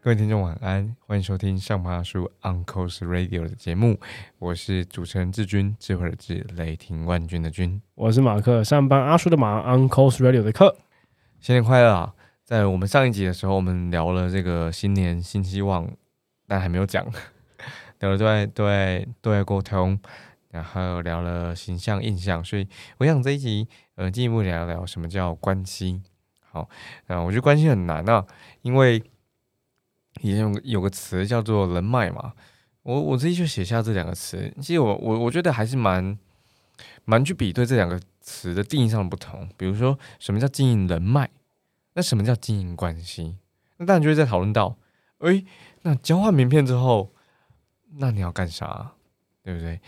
各位听众晚安，欢迎收听上爬叔 Uncle's Radio 的节目，我是主持人志军，智慧的智，雷霆万钧的军。我是马克，上班阿叔的马，Uncle's Radio 的克。新年快乐啊！在我们上一集的时候，我们聊了这个新年新希望，但还没有讲，聊了对对对外沟通，然后聊了形象印象，所以我想这一集呃进一步聊聊什么叫关系。好，啊，我觉得关系很难啊，因为以前有个词叫做人脉嘛，我我自己就写下这两个词。其实我我我觉得还是蛮蛮去比对这两个词的定义上的不同。比如说，什么叫经营人脉？那什么叫经营关系？那当然就会在讨论到，诶，那交换名片之后，那你要干啥？对不对？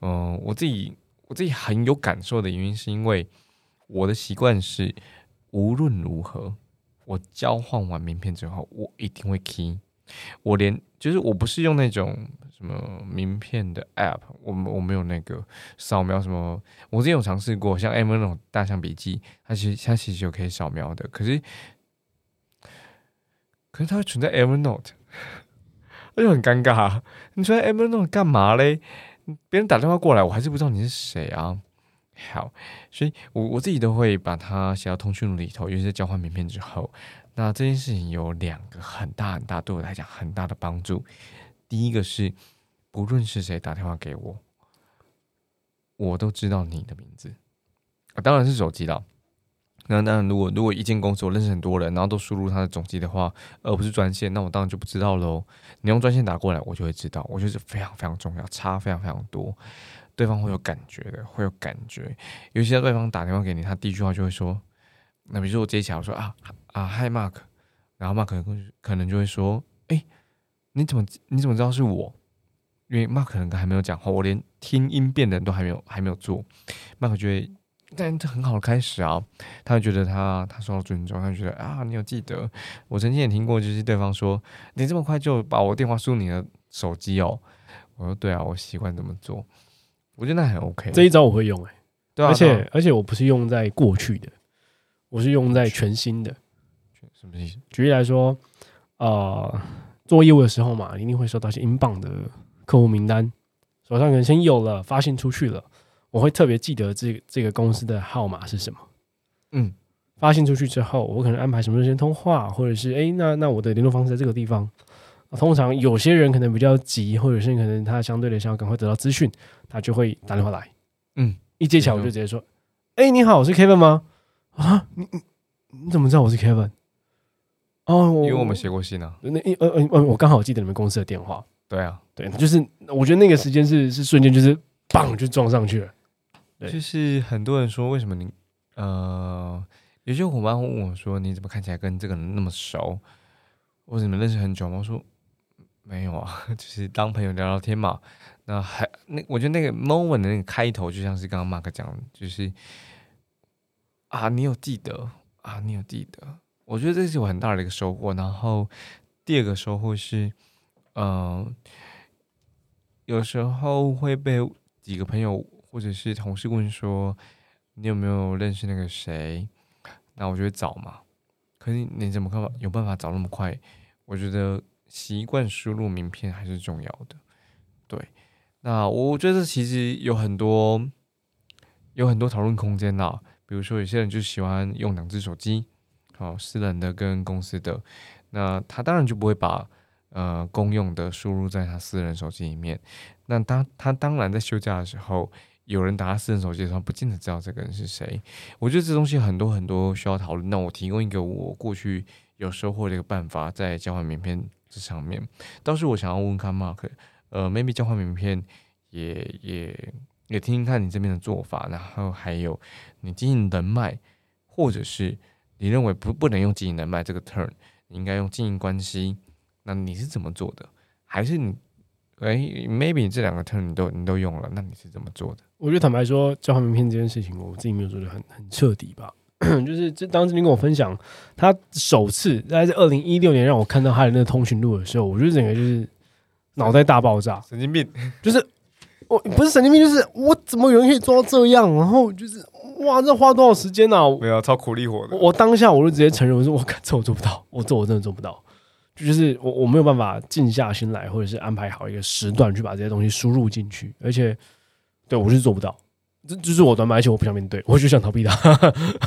嗯，我自己我自己很有感受的原因，是因为我的习惯是，无论如何。我交换完名片之后，我一定会 key。我连就是我不是用那种什么名片的 app，我我没有那个扫描什么。我之前有尝试过，像 M 那种大象笔记，它其实它其实有可以扫描的，可是可是它会存在 Evernote，那就很尴尬。你存在 Evernote 干嘛嘞？别人打电话过来，我还是不知道你是谁啊。好，所以我我自己都会把它写到通讯录里头，尤其是交换名片之后。那这件事情有两个很大很大，对我来讲很大的帮助。第一个是，不论是谁打电话给我，我都知道你的名字。啊，当然是手机了。那那如果如果一间公司我认识很多人，然后都输入他的总机的话，而不是专线，那我当然就不知道喽。你用专线打过来，我就会知道。我觉得是非常非常重要，差非常非常多。对方会有感觉的，会有感觉。尤其在对方打电话给你，他第一句话就会说：“那比如说我接起来，我说啊啊，Hi Mark。”然后 Mark 可能可能就会说：“哎，你怎么你怎么知道是我？因为 Mark 可能还没有讲话，我连听音辨的人都还没有还没有做。Mark 就会，但这很好的开始啊。他会觉得他他受到尊重，他就觉得啊，你有记得。我曾经也听过，就是对方说：“你这么快就把我电话输入你的手机哦。”我说：“对啊，我习惯这么做。”我觉得那很 OK，这一招我会用哎，对啊，而且而且我不是用在过去的，我是用在全新的。什么意思？举例来说，呃，做业务的时候嘛，一定会收到一些英镑的客户名单，手上可能先有了，发信出去了，我会特别记得这这个公司的号码是什么。嗯，发信出去之后，我可能安排什么时间通话，或者是哎，那那我的联络方式在这个地方。通常有些人可能比较急，或者是可能他相对的想要赶快得到资讯，他就会打电话来。嗯，一接起来我就直接说：“哎，你好，我是 Kevin 吗？啊，你你你怎么知道我是 Kevin？哦，因为我们写过信啊。那呃呃呃，我刚好记得你们公司的电话。对啊，对，就是我觉得那个时间是是瞬间，就是棒就撞上去了。就是很多人说，为什么你呃，有些伙伴问我说，你怎么看起来跟这个人那么熟？我怎么认识很久吗？我说。没有啊，就是当朋友聊聊天嘛。那还那，我觉得那个 moment 的那个开头，就像是刚刚 Mark 讲，就是啊，你有记得啊，你有记得。我觉得这是我很大的一个收获。然后第二个收获是，嗯，有时候会被几个朋友或者是同事问说，你有没有认识那个谁？那我就会找嘛。可是你怎么看？有办法找那么快？我觉得。习惯输入名片还是重要的，对。那我觉得其实有很多有很多讨论空间呐。比如说，有些人就喜欢用两只手机，好，私人的跟公司的。那他当然就不会把呃公用的输入在他私人手机里面。那当他当然在休假的时候，有人打他私人手机的时候，不见得知道这个人是谁。我觉得这东西很多很多需要讨论。那我提供一个我过去有收获的一个办法，在交换名片。这上面，倒是我想要问看 Mark，呃，maybe 交换名片也也也听听看你这边的做法，然后还有你经营人脉，或者是你认为不不能用经营人脉这个 turn，你应该用经营关系，那你是怎么做的？还是你哎，maybe 这两个 turn 你都你都用了，那你是怎么做的？我觉得坦白说，交换名片这件事情，我自己没有做的很很彻底吧。就是这当时你跟我分享，他首次在二零一六年让我看到他的那个通讯录的时候，我觉得整个就是脑袋大爆炸，神经病。就是我不是神经病，就是我怎么有人可以做到这样？然后就是哇，这花多少时间呢、啊？没有超苦力活的。我当下我就直接承认，我说我靠，这我做不到，我做我真的做不到，就是我我没有办法静下心来，或者是安排好一个时段去把这些东西输入进去，而且对我是做不到，这这是我短板，而且我不想面对，我就想逃避他。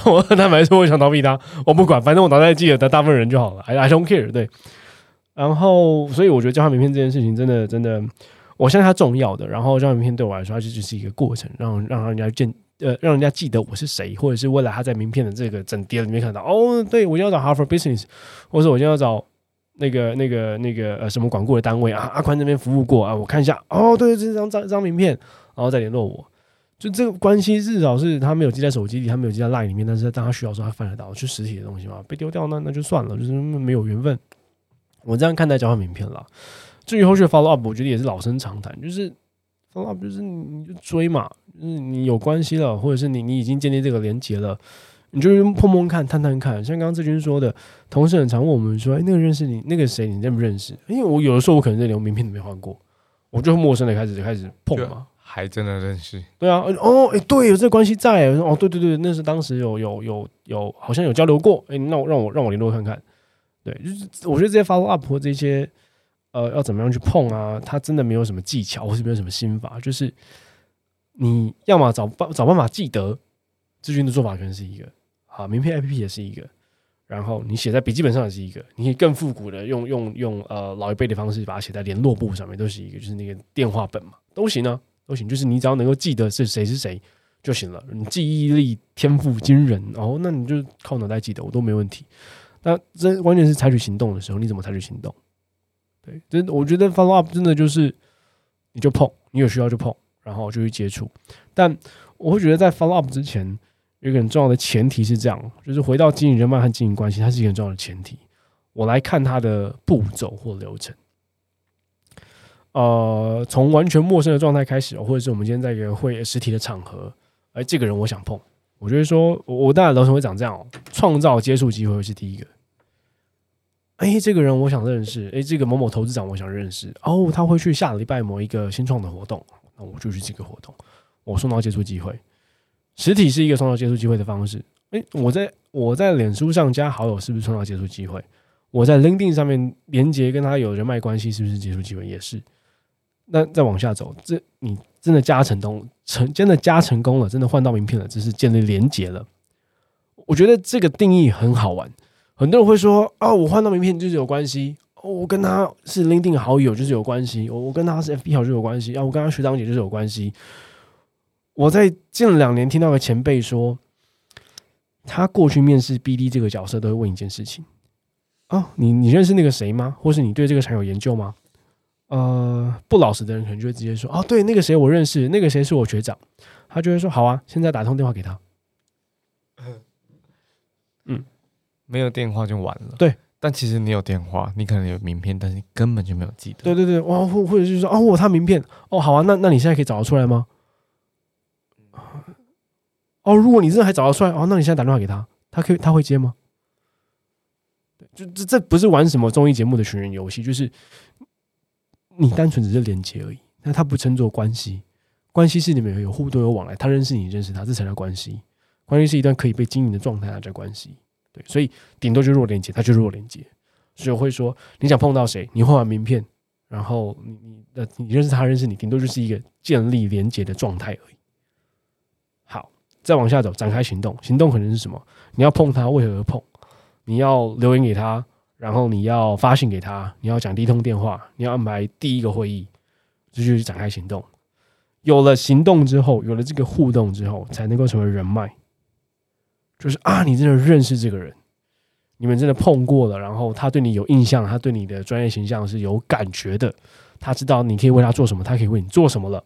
我坦白说，我想逃避他，我不管，反正我脑袋记得大部分人就好了，I I don't care。对，然后所以我觉得交换名片这件事情真的真的，我相信它重要的。然后交换名片对我来说，它就只是一个过程，让让人家见呃，让人家记得我是谁，或者是未来他在名片的这个整叠里面看到，哦，对我今天要找 Harvard Business，或者我今天要找那个那个那个呃什么管顾的单位啊，阿宽这边服务过啊，我看一下，哦，对，这张张张名片，然后再联络我。就这个关系，至少是他没有记在手机里，他没有记在 LINE 里面，但是当他需要的时候，他翻得到，就实体的东西嘛，被丢掉那那就算了，就是没有缘分。我这样看待交换名片啦。至于后续的 follow up，我觉得也是老生常谈，就是 follow up 就是你你就追嘛，就是你有关系了，或者是你你已经建立这个连接了，你就碰碰看、探探看。像刚刚志军说的，同事很常问我们说：“哎，那个认识你，那个谁，你认不认识？”因为我有的时候我可能连名片都没换过，我就陌生的开始开始碰嘛。还真的认识，对啊，哦，哎，对，有这个关系在，哦，对对对，那是当时有有有有，好像有交流过，哎，那我让我让我联络看看，对，就是我觉得这些 follow up 或这些，呃，要怎么样去碰啊？他真的没有什么技巧，或是没有什么心法，就是你要么找办找办法记得，志军的做法可能是一个，啊，名片 A P P 也是一个，然后你写在笔记本上也是一个，你可以更复古的用用用呃老一辈的方式把它写在联络簿上面，都是一个，就是那个电话本嘛，都行啊。都行，就是你只要能够记得是谁是谁就行了。你记忆力天赋惊人，哦，那你就靠脑袋记得，我都没问题。那这关键是采取行动的时候，你怎么采取行动？对，真我觉得 follow up 真的就是你就碰，你有需要就碰，然后就去接触。但我会觉得在 follow up 之前，有一个很重要的前提是这样，就是回到经营人脉和经营关系，它是一个很重要的前提。我来看它的步骤或流程。呃，从完全陌生的状态开始，或者是我们今天在一个会实体的场合，哎，这个人我想碰，我觉得说，我我当然流程会长这样哦，创造接触机会是第一个。哎，这个人我想认识，哎，这个某某投资长我想认识，哦，他会去下礼拜某一个新创的活动，那我就去这个活动，我创造接触机会。实体是一个创造接触机会的方式，哎，我在我在脸书上加好友是不是创造接触机会？我在 LinkedIn 上面连接跟他有人脉关系是不是接触机会？也是。那再往下走，这你真的加成功成真的加成功了，真的换到名片了，只是建立连接了。我觉得这个定义很好玩。很多人会说啊，我换到名片就是有关系，我跟他是 LinkedIn 好友就是有关系，我我跟他是 FB 好友就有关系，啊，我跟他学长姐就是有关系。我在近两年听到个前辈说，他过去面试 BD 这个角色都会问一件事情哦，你你认识那个谁吗？或是你对这个产有研究吗？呃，不老实的人可能就会直接说：“哦，对，那个谁我认识，那个谁是我学长。”他就会说：“好啊，现在打通电话给他。”嗯，没有电话就完了。对，但其实你有电话，你可能有名片，但是你根本就没有记得。对对对，哇，或或者是说：“哦，我他名片。”哦，好啊，那那你现在可以找得出来吗？哦，如果你真的还找得出来，哦，那你现在打电话给他，他可以他会接吗？对就这这不是玩什么综艺节目的寻人游戏，就是你单纯只是连接而已。那他不称作关系，关系是你们有互动有往来，他认识你认识他，这才叫关系。关系是一段可以被经营的状态，那叫关系。对，所以顶多就弱连接，他就弱连接。所以我会说，你想碰到谁，你换完名片，然后你你呃你认识他认识你，顶多就是一个建立连接的状态而已。再往下走，展开行动。行动可能是什么？你要碰他，为何而碰？你要留言给他，然后你要发信给他，你要讲第一通电话，你要安排第一个会议，这就是展开行动。有了行动之后，有了这个互动之后，才能够成为人脉。就是啊，你真的认识这个人，你们真的碰过了，然后他对你有印象，他对你的专业形象是有感觉的，他知道你可以为他做什么，他可以为你做什么了。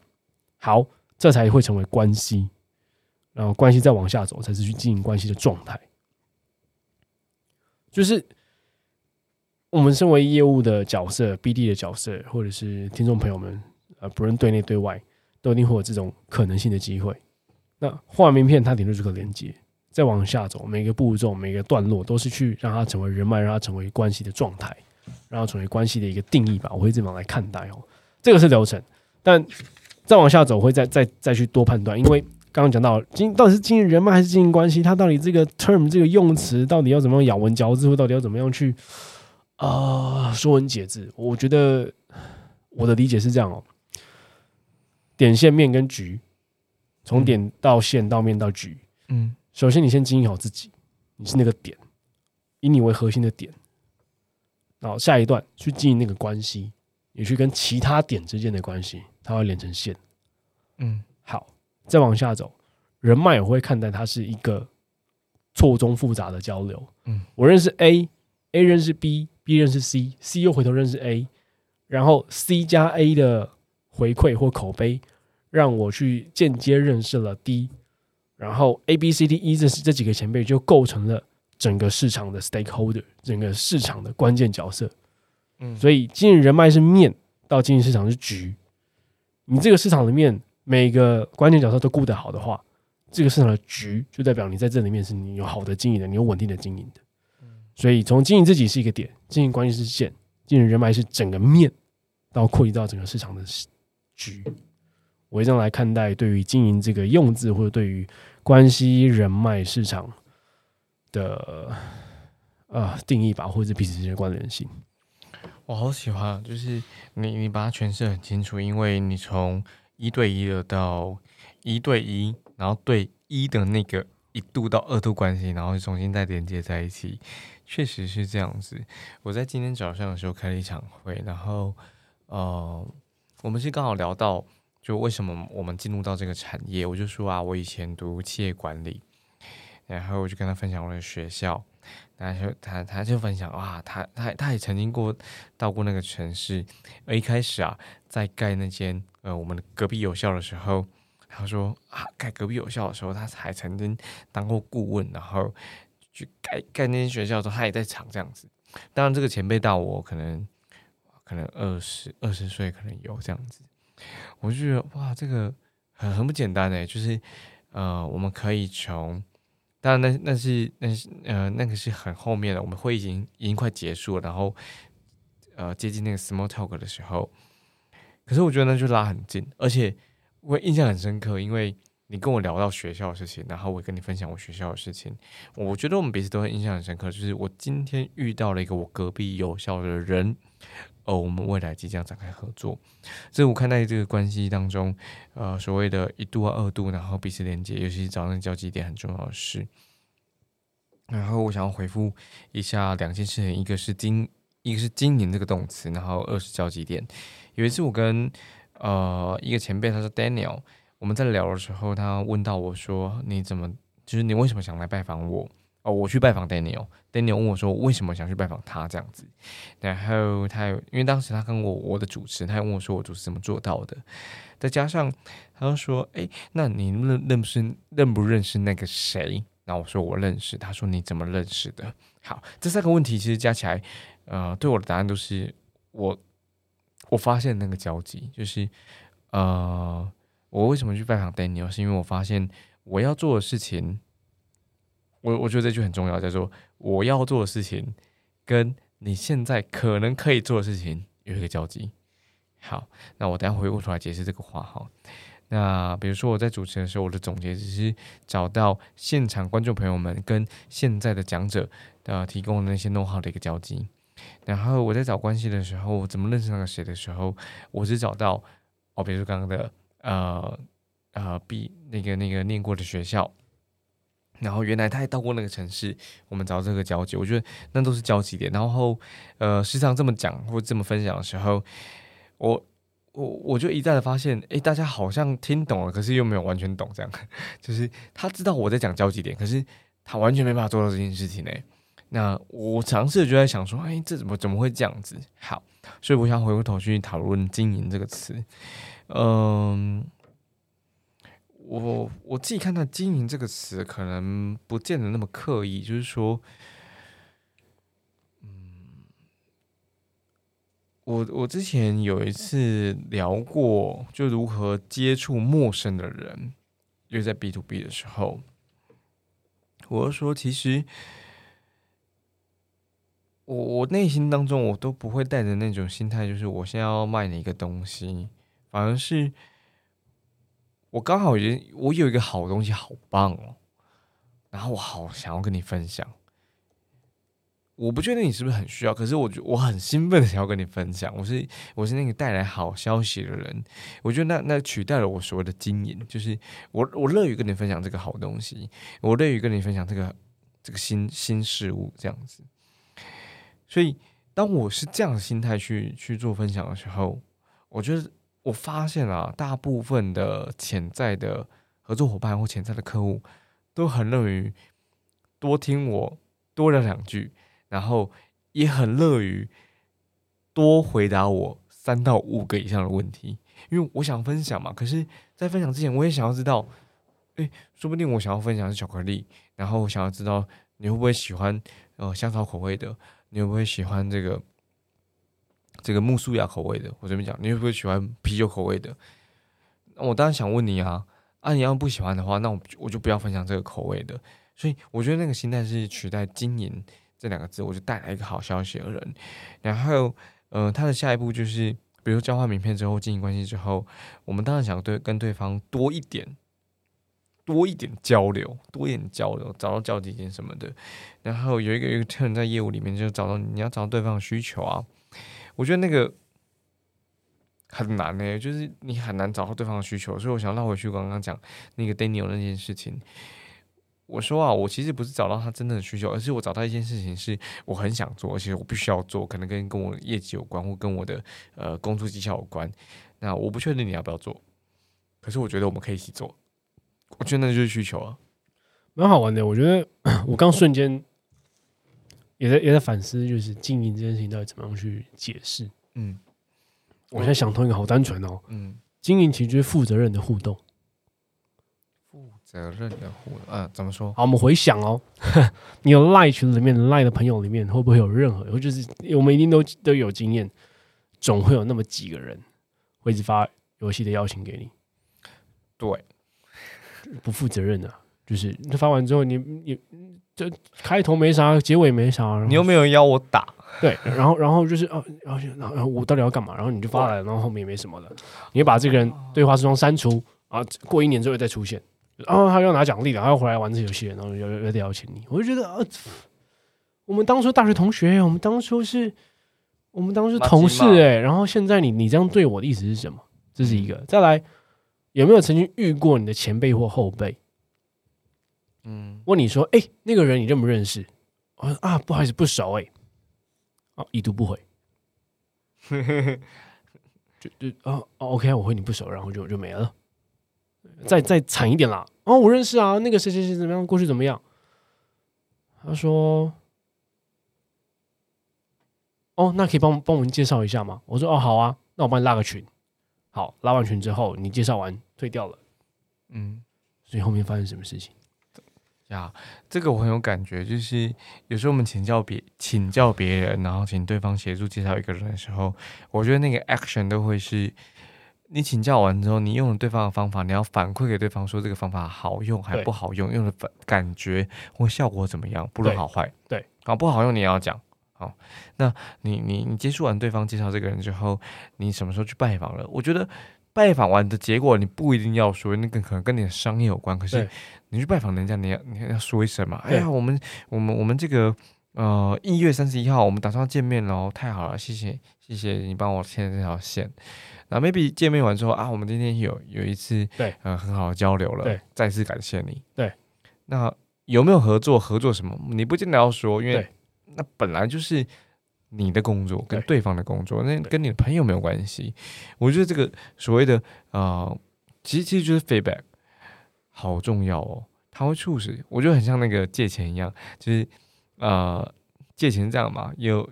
好，这才会成为关系，然后关系再往下走，才是去经营关系的状态。就是我们身为业务的角色、BD 的角色，或者是听众朋友们，呃，不论对内对外，都一定会有这种可能性的机会。那换名片，它顶多是个连接，再往下走，每个步骤、每个段落，都是去让它成为人脉，让它成为关系的状态，让它成为关系的一个定义吧。我会这么来看待哦。这个是流程，但再往下走会再再再去多判断，因为刚刚讲到经到底是经营人脉还是经营关系，它到底这个 term 这个用词到底要怎么样咬文嚼字，或到底要怎么样去啊、说文解字？我觉得我的理解是这样哦，点线面跟局，从嗯点到线到面到局，嗯。首先你先经营好自己，你是那个点，以你为核心的点，然后下一段去经营那个关系，你去跟其他点之间的关系，它会连成线。嗯。好，再往下走，人脉我会看待它是一个错综复杂的交流。嗯，我认识 A，A 认识 B，B 认识 C，C 又回头认识 A，然后 C 加 A 的回馈或口碑，让我去间接认识了 D，然后 A、B、C、D、E 这这几个前辈就构成了整个市场的 stakeholder，整个市场的关键角色。嗯，所以经营人脉是面，到经营市场是局。你这个市场的面每个关键角色都顾得好的话，这个市场的局就代表你在这里面是你有好的经营的，你有稳定的经营的。所以从经营自己是一个点，经营关系是线，经营人脉是整个面，到扩及到整个市场的局。我这样来看待对于经营这个用字，或者对于关系、人脉、市场的呃定义吧，或者是彼此之间关联性。我好喜欢，就是你你把它诠释很清楚，因为你从一对一的到一对一，然后对一的那个一度到二度关系，然后重新再连接在一起，确实是这样子。我在今天早上的时候开了一场会，然后呃，我们是刚好聊到就为什么我们进入到这个产业，我就说啊，我以前读企业管理，然后我就跟他分享我的学校。然后他他就分享哇，他他他也曾经过到过那个城市，而一开始啊，在盖那间呃我们的隔壁有校的时候，他说啊，盖隔壁有校的时候，他还曾经当过顾问，然后去盖盖那间学校的时候，他也在场这样子。当然，这个前辈大我可能可能二十二十岁，可能有这样子，我就觉得哇，这个很很不简单诶，就是呃，我们可以从。当然那，那是那是呃，那个是很后面的，我们会已经已经快结束了，然后呃接近那个 small talk 的时候，可是我觉得那就拉很近，而且我印象很深刻，因为你跟我聊到学校的事情，然后我跟你分享我学校的事情，我觉得我们彼此都很印象很深刻，就是我今天遇到了一个我隔壁有校的人，哦，我们未来即将展开合作，所以我看待这个关系当中，呃，所谓的一度啊、二度，然后彼此连接，尤其是找那个交集点很重要的事。然后我想要回复一下两件事情，一个是经，一个是经营这个动词，然后二是交集点。有一次我跟呃一个前辈，他说 Daniel，我们在聊的时候，他问到我说：“你怎么，就是你为什么想来拜访我？”哦，我去拜访 Daniel，Daniel 问我说：“为什么想去拜访他？”这样子。然后他，因为当时他跟我我的主持，他还问我说我主持怎么做到的，再加上他就说：“哎，那你认认不认认不认识那个谁？”然后我说我认识，他说你怎么认识的？好，这三个问题其实加起来，呃，对我的答案都是我我发现那个交集，就是呃，我为什么去拜访 Daniel，是因为我发现我要做的事情，我我觉得这句很重要，叫做我要做的事情跟你现在可能可以做的事情有一个交集。好，那我等下回过头来解释这个话哈。那比如说我在主持的时候，我的总结只是找到现场观众朋友们跟现在的讲者呃提供的那些 know how 的一个交集。然后我在找关系的时候，我怎么认识那个谁的时候，我是找到哦，比如说刚刚的呃呃 B 那个那个念过的学校，然后原来他也到过那个城市，我们找这个交集，我觉得那都是交集点。然后呃时常这么讲或这么分享的时候，我。我我就一再的发现，诶，大家好像听懂了，可是又没有完全懂，这样，就是他知道我在讲交集点，可是他完全没办法做到这件事情呢。那我尝试就在想说，哎，这怎么怎么会这样子？好，所以我想回过头去讨论“经营”这个词。嗯，我我自己看到“经营”这个词，可能不见得那么刻意，就是说。嗯我我之前有一次聊过，就如何接触陌生的人，因为在 B to B 的时候，我就说，其实我我内心当中，我都不会带着那种心态，就是我现在要卖你一个东西，反而是我刚好也我有一个好东西，好棒哦，然后我好想要跟你分享。我不确定你是不是很需要，可是我觉我很兴奋的想要跟你分享。我是我是那个带来好消息的人，我觉得那那取代了我所谓的经营，就是我我乐于跟你分享这个好东西，我乐于跟你分享这个这个新新事物这样子。所以当我是这样的心态去去做分享的时候，我觉得我发现啊，大部分的潜在的合作伙伴或潜在的客户都很乐于多听我多聊两句。然后也很乐于多回答我三到五个以上的问题，因为我想分享嘛。可是，在分享之前，我也想要知道，诶，说不定我想要分享是巧克力，然后我想要知道你会不会喜欢呃香草口味的，你会不会喜欢这个这个木苏雅口味的？我这边讲，你会不会喜欢啤酒口味的？那我当然想问你啊，啊，你要不喜欢的话，那我我就不要分享这个口味的。所以，我觉得那个心态是取代经营。这两个字，我就带来一个好消息的人。然后，呃，他的下一步就是，比如交换名片之后，经营关系之后，我们当然想对跟对方多一点，多一点交流，多一点交流，找到交集点什么的。然后有一个一个客人在业务里面就找到你要找到对方的需求啊，我觉得那个很难呢，就是你很难找到对方的需求。所以我想绕回去刚刚讲那个 Daniel 那件事情。我说啊，我其实不是找到他真正的需求，而是我找到一件事情是我很想做，而且我必须要做，可能跟跟我业绩有关，或跟我的呃工作绩效有关。那我不确定你要不要做，可是我觉得我们可以一起做。我觉得那就是需求啊，蛮好玩的。我觉得 我刚瞬间也在也在反思，就是经营这件事情到底怎么样去解释。嗯，我现在想通一个好单纯哦。嗯，经营其实就是负责任的互动。负责任的互呃，怎么说？好，我们回想哦，你有赖群里面赖的朋友里面，会不会有任何？或就是我们一定都都有经验，总会有那么几个人会一直发游戏的邀请给你。对，不负责任的，就是你发完之后，你你这开头没啥，结尾没啥，你又没有邀我打，对，然后然后就是哦，然后然后我到底要干嘛？然后你就发来，然后后面也没什么了，你把这个人对话之中删除啊，过一年之后再出现。然后他要拿奖励了，他要回来玩这游戏，然后又又得邀请你，我就觉得啊，我们当初大学同学，我们当初是，我们当初同事哎，然后现在你你这样对我的意思是什么？这是一个。再来，有没有曾经遇过你的前辈或后辈？嗯，问你说，哎，那个人你认不认识？我说啊，不好意思，不熟哎。啊，已读不回。就就啊，OK，我回你不熟，然后就就没了。再再惨一点啦！哦，我认识啊，那个谁谁谁怎么样？过去怎么样？他说：“哦，那可以帮帮我们介绍一下吗？”我说：“哦，好啊，那我帮你拉个群。”好，拉完群之后，你介绍完退掉了。嗯，所以后面发生什么事情？呀，这个我很有感觉，就是有时候我们请教别请教别人，然后请对方协助介绍一个人的时候，我觉得那个 action 都会是。你请教完之后，你用了对方的方法，你要反馈给对方说这个方法好用还不好用，用的反感觉或效果怎么样，不论好坏。对，好不好用你也要讲。好，那你你你接触完对方介绍这个人之后，你什么时候去拜访了？我觉得拜访完的结果你不一定要说，那个可能跟你的商业有关。可是你去拜访人家，你要你要说一声嘛？哎呀，我们我们我们这个呃一月三十一号我们打算见面喽，太好了，谢谢谢谢你帮我牵这条线。那 maybe 见面完之后啊，我们今天有有一次对呃很好的交流了，对，再次感谢你。对，那有没有合作？合作什么？你不见得要说，因为那本来就是你的工作跟对方的工作，那跟你的朋友没有关系。我觉得这个所谓的啊，其实其实就是 feedback，好重要哦，它会促使，我觉得很像那个借钱一样，就是呃借钱这样嘛，有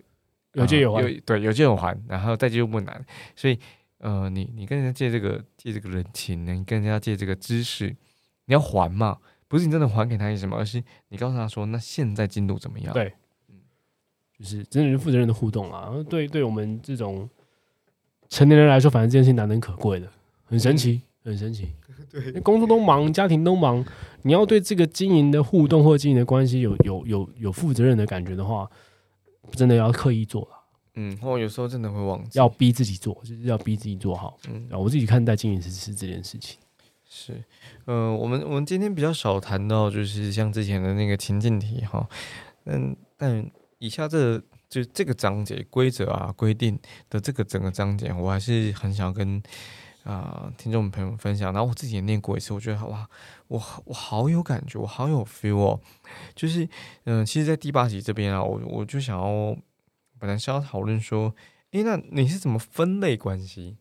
有借有还，对，有借有还，然后再借又不难，所以。呃，你你跟人家借这个借这个人情，你跟人家借这个知识，你要还嘛？不是你真的还给他什么，而是你告诉他说，那现在进度怎么样？对，嗯，就是真的是负责任的互动啊。对，对我们这种成年人来说，反正这件事情难能可贵的，很神奇，很神奇。对，工作都忙，家庭都忙，你要对这个经营的互动或者经营的关系有有有有负责任的感觉的话，真的要刻意做了。嗯，我有时候真的会忘记，要逼自己做，就是要逼自己做好。嗯，我自己看待经营是是这件事情。是，呃，我们我们今天比较少谈到，就是像之前的那个情境题哈，嗯，但以下这就这个章节规则啊规定的这个整个章节，我还是很想跟啊听众朋友分享。然后我自己也念过一次，我觉得好哇，我我好有感觉，我好有 feel 哦。就是嗯，其实，在第八集这边啊，我我就想要本来是要讨论说，诶，那你是怎么分类关系？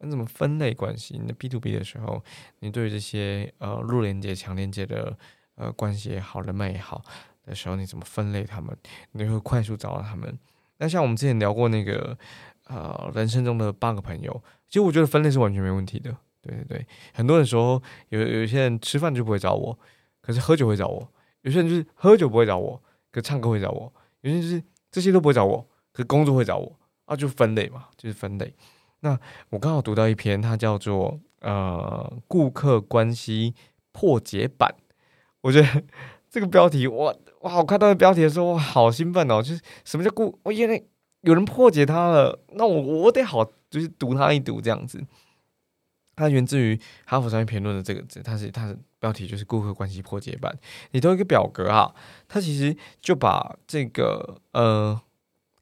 你怎么分类关系？你的 B to B 的时候，你对这些呃弱连接、强连接的呃关系也好，人脉也好的时候，你怎么分类他们？你会快速找到他们？那像我们之前聊过那个呃人生中的八个朋友，其实我觉得分类是完全没问题的。对对对，很多人说有有一些人吃饭就不会找我，可是喝酒会找我；有些人就是喝酒不会找我，可唱歌会找我；有些人就是这些都不会找我，可工作会找我啊，就分类嘛，就是分类。那我刚好读到一篇，它叫做呃顾客关系破解版。我觉得 这个标题，哇哇！我看到标题的时候，哇，好兴奋哦！就是什么叫顾？我原来有人破解它了，那我我得好，就是读它一读这样子。它源自于哈佛商业评论的这个字，它是它的标题就是顾客关系破解版。里头一个表格啊，它其实就把这个呃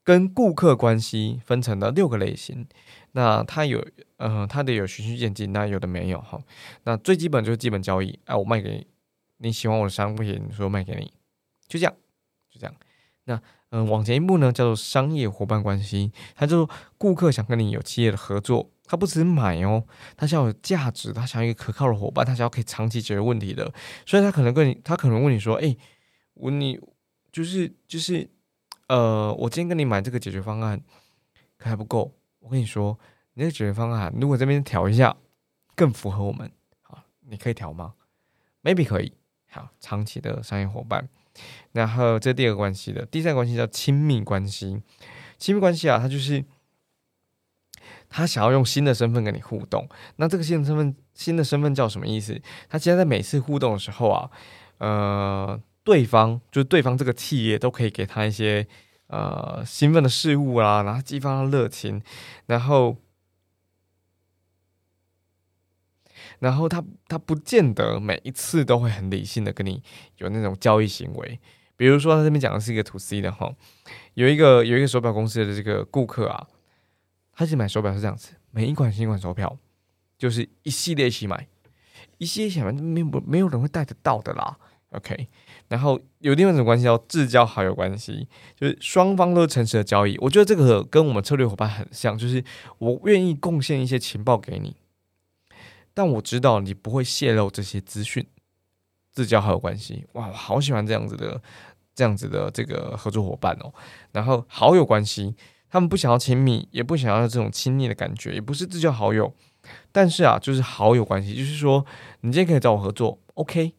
跟顾客关系分成了六个类型。那它有，呃，它的有循序渐进，那有的没有哈。那最基本就是基本交易，哎，我卖给你，你喜欢我的商品，你说卖给你，就这样，就这样。那，嗯，往前一步呢，叫做商业伙伴关系，它就是顾客想跟你有企业的合作，他不只买哦，他想要有价值，他想要一个可靠的伙伴，他想要可以长期解决问题的，所以他可能跟你，他可能问你说，哎，我你就是就是，呃，我今天跟你买这个解决方案，可还不够。我跟你说，你这解决方案，如果这边调一下，更符合我们，啊，你可以调吗？Maybe 可以。好，长期的商业伙伴。然后这第二个关系的，第三个关系叫亲密关系。亲密关系啊，他就是他想要用新的身份跟你互动。那这个新的身份，新的身份叫什么意思？他其实在每次互动的时候啊，呃，对方就是对方这个企业都可以给他一些。呃，兴奋的事物啊，然后激发他热情，然后，然后他他不见得每一次都会很理性的跟你有那种交易行为。比如说，他这边讲的是一个 to C 的哈，有一个有一个手表公司的这个顾客啊，他是买手表是这样子，每一款新款手表就是一系列一起买，一系列一起买，没有没有人会带得到的啦。OK。然后有另外一种关系叫至交好友关系，就是双方都是诚实的交易。我觉得这个跟我们策略伙伴很像，就是我愿意贡献一些情报给你，但我知道你不会泄露这些资讯。自交好友关系，哇，我好喜欢这样子的这样子的这个合作伙伴哦。然后好友关系，他们不想要亲密，也不想要这种亲昵的感觉，也不是自交好友，但是啊，就是好友关系，就是说你今天可以找我合作，OK。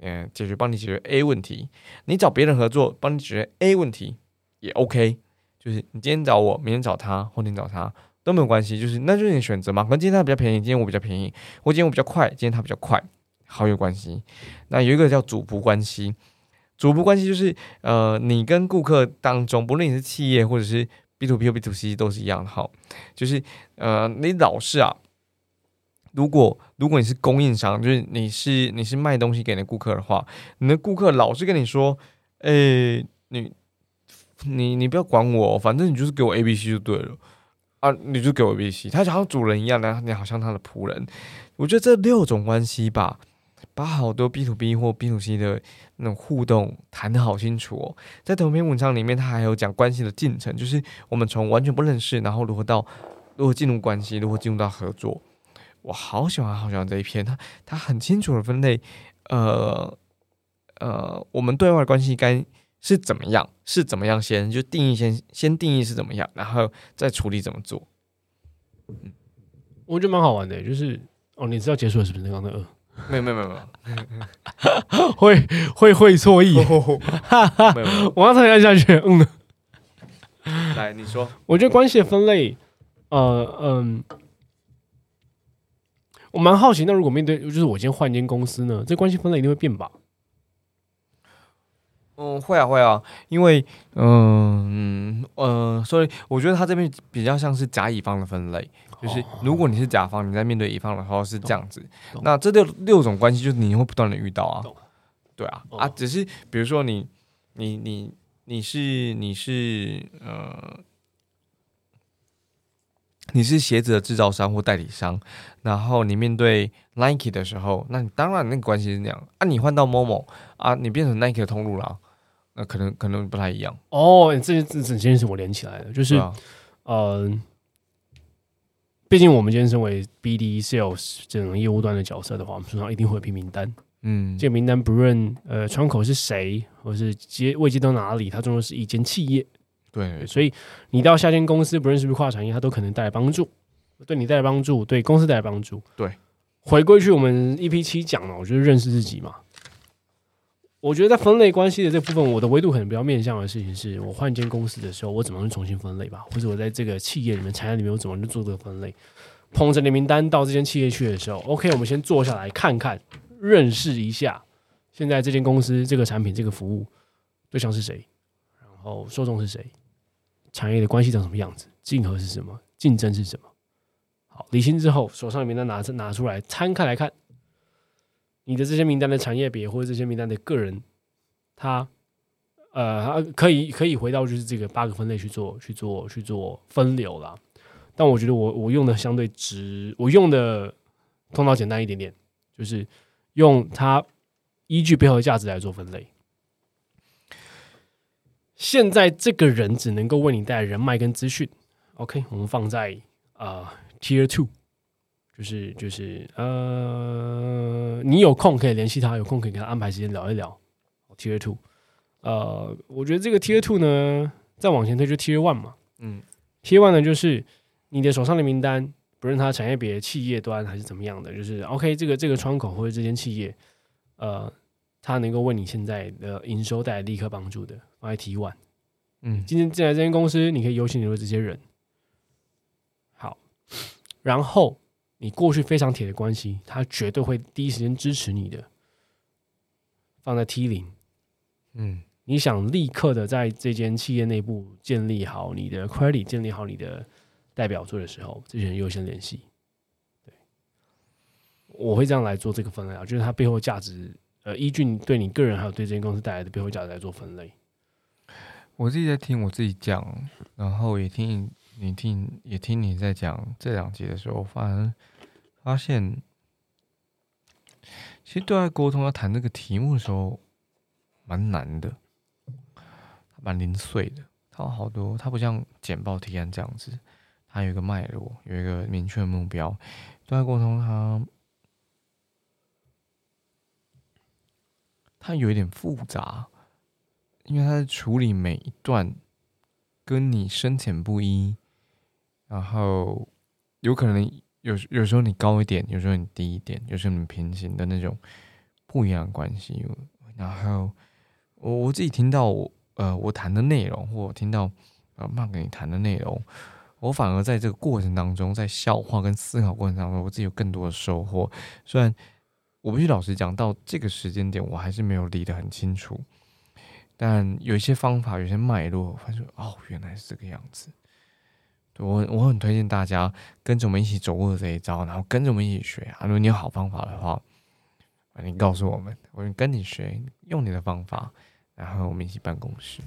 嗯，解决帮你解决 A 问题，你找别人合作帮你解决 A 问题也 OK，就是你今天找我，明天找他，后天找他都没有关系，就是那就是你选择嘛。可能今天他比较便宜，今天我比较便宜，或今天我比较快，今天他比较快，好友关系。那有一个叫主仆关系，主仆关系就是呃，你跟顾客当中，不论你是企业或者是 B to B B to C 都是一样的哈，就是呃，你老是啊。如果如果你是供应商，就是你是你是卖东西给你的顾客的话，你的顾客老是跟你说，诶，你你你不要管我，反正你就是给我 A B C 就对了啊，你就给我 A B C，他就像主人一样的，你好像他的仆人。我觉得这六种关系吧，把好多 B to B 或 B to C 的那种互动谈得好清楚哦。在同篇文章里面，他还有讲关系的进程，就是我们从完全不认识，然后如何到如何进入关系，如何进入到合作。我好喜欢好喜欢这一篇，他他很清楚的分类，呃呃，我们对外关系该是怎么样，是怎么样先就定义先先定义是怎么样，然后再处理怎么做。嗯，我觉得蛮好玩的，就是哦，你知道结束了是不是？刚刚二没有没有没有没有，会会会错意，我刚才按下去，嗯，来你说，我觉得关系的分类，呃嗯。我蛮好奇，那如果面对就是我今天换一间公司呢，这关系分类一定会变吧？嗯，会啊，会啊，因为嗯呃，所以我觉得他这边比较像是甲乙方的分类，就是如果你是甲方，你在面对乙方的时候是这样子，那这六六种关系就是你会不断的遇到啊，对啊哦。啊，只是比如说你你你你是你是呃。你是鞋子的制造商或代理商，然后你面对 Nike 的时候，那你当然那个关系是那样。啊。你换到 Momo 啊，你变成 Nike 的通路了，那可能可能不太一样，哦，这这整件事我连起来了，就是呃，毕竟我们今天身为 BD sales 这种业务端的角色的话，我们手上一定会有一批名单。嗯，这个名单不论呃窗口是谁，或是接未接到哪里，它终究是一间企业。对，所以你到下间公司，不论是不是跨产业，它都可能带来帮助，对你带来帮助，对公司带来帮助。对，回归去我们 EP 七讲了，我觉得认识自己嘛。我觉得在分类关系的这部分，我的维度可能比较面向的事情是，我换间公司的时候，我怎么去重新分类吧，或者我在这个企业里面、产业里面，我怎么去做这个分类。捧着你名单到这间企业去的时候，OK，我们先坐下来看看，认识一下现在这间公司、这个产品、这个服务对象是谁，然后受众是谁，产业的关系长什么样子，竞合是什么，竞争是什么。好，理清之后，手上的名单拿出拿出来摊开来看，你的这些名单的产业别或者这些名单的个人，他呃可以可以回到就是这个八个分类去做去做去做分流啦。但我觉得我我用的相对直，我用的通道简单一点点，就是用它依据背后的价值来做分类。现在这个人只能够为你带来人脉跟资讯。OK，我们放在呃 Tier Two，就是就是呃，你有空可以联系他，有空可以跟他安排时间聊一聊。Tier Two，呃，我觉得这个 Tier Two 呢，再往前推就 Tier One 嘛。嗯 Tier One 呢，就是你的手上的名单，不论它产业别、企业端还是怎么样的，就是 OK，这个这个窗口或者这间企业，呃，它能够为你现在的营收带来立刻帮助的，放在 T One。嗯今天进来这间公司，你可以优先留这些人。好，然后你过去非常铁的关系，他绝对会第一时间支持你的，放在 T 零。嗯你想立刻的在这间企业内部建立好你的 credit，建立好你的代表作的时候，这些人优先联系。对，我会这样来做这个分类啊，就是它背后价值，呃，依据你对你个人还有对这间公司带来的背后价值来做分类。我自己在听我自己讲，然后也听你听，也听你在讲这两集的时候，反而发现，其实对外沟通要谈这个题目的时候，蛮难的，蛮零碎的。它有好多，它不像简报提案这样子，它有一个脉络，有一个明确的目标。对外沟通它，它有一点复杂。因为他在处理每一段跟你深浅不一，然后有可能有有时候你高一点，有时候你低一点，有时候你平行的那种不一样的关系。然后我我自己听到我呃我谈的内容，或我听到呃曼跟你谈的内容，我反而在这个过程当中，在消化跟思考过程当中，我自己有更多的收获。虽然我必须老实讲，到这个时间点，我还是没有理得很清楚。但有一些方法，有些脉络，发现哦，原来是这个样子。我，我很推荐大家跟着我们一起走过的这一招，然后跟着我们一起学啊。如果你有好方法的话，你告诉我们，我就跟你学，用你的方法，然后我们一起办公室。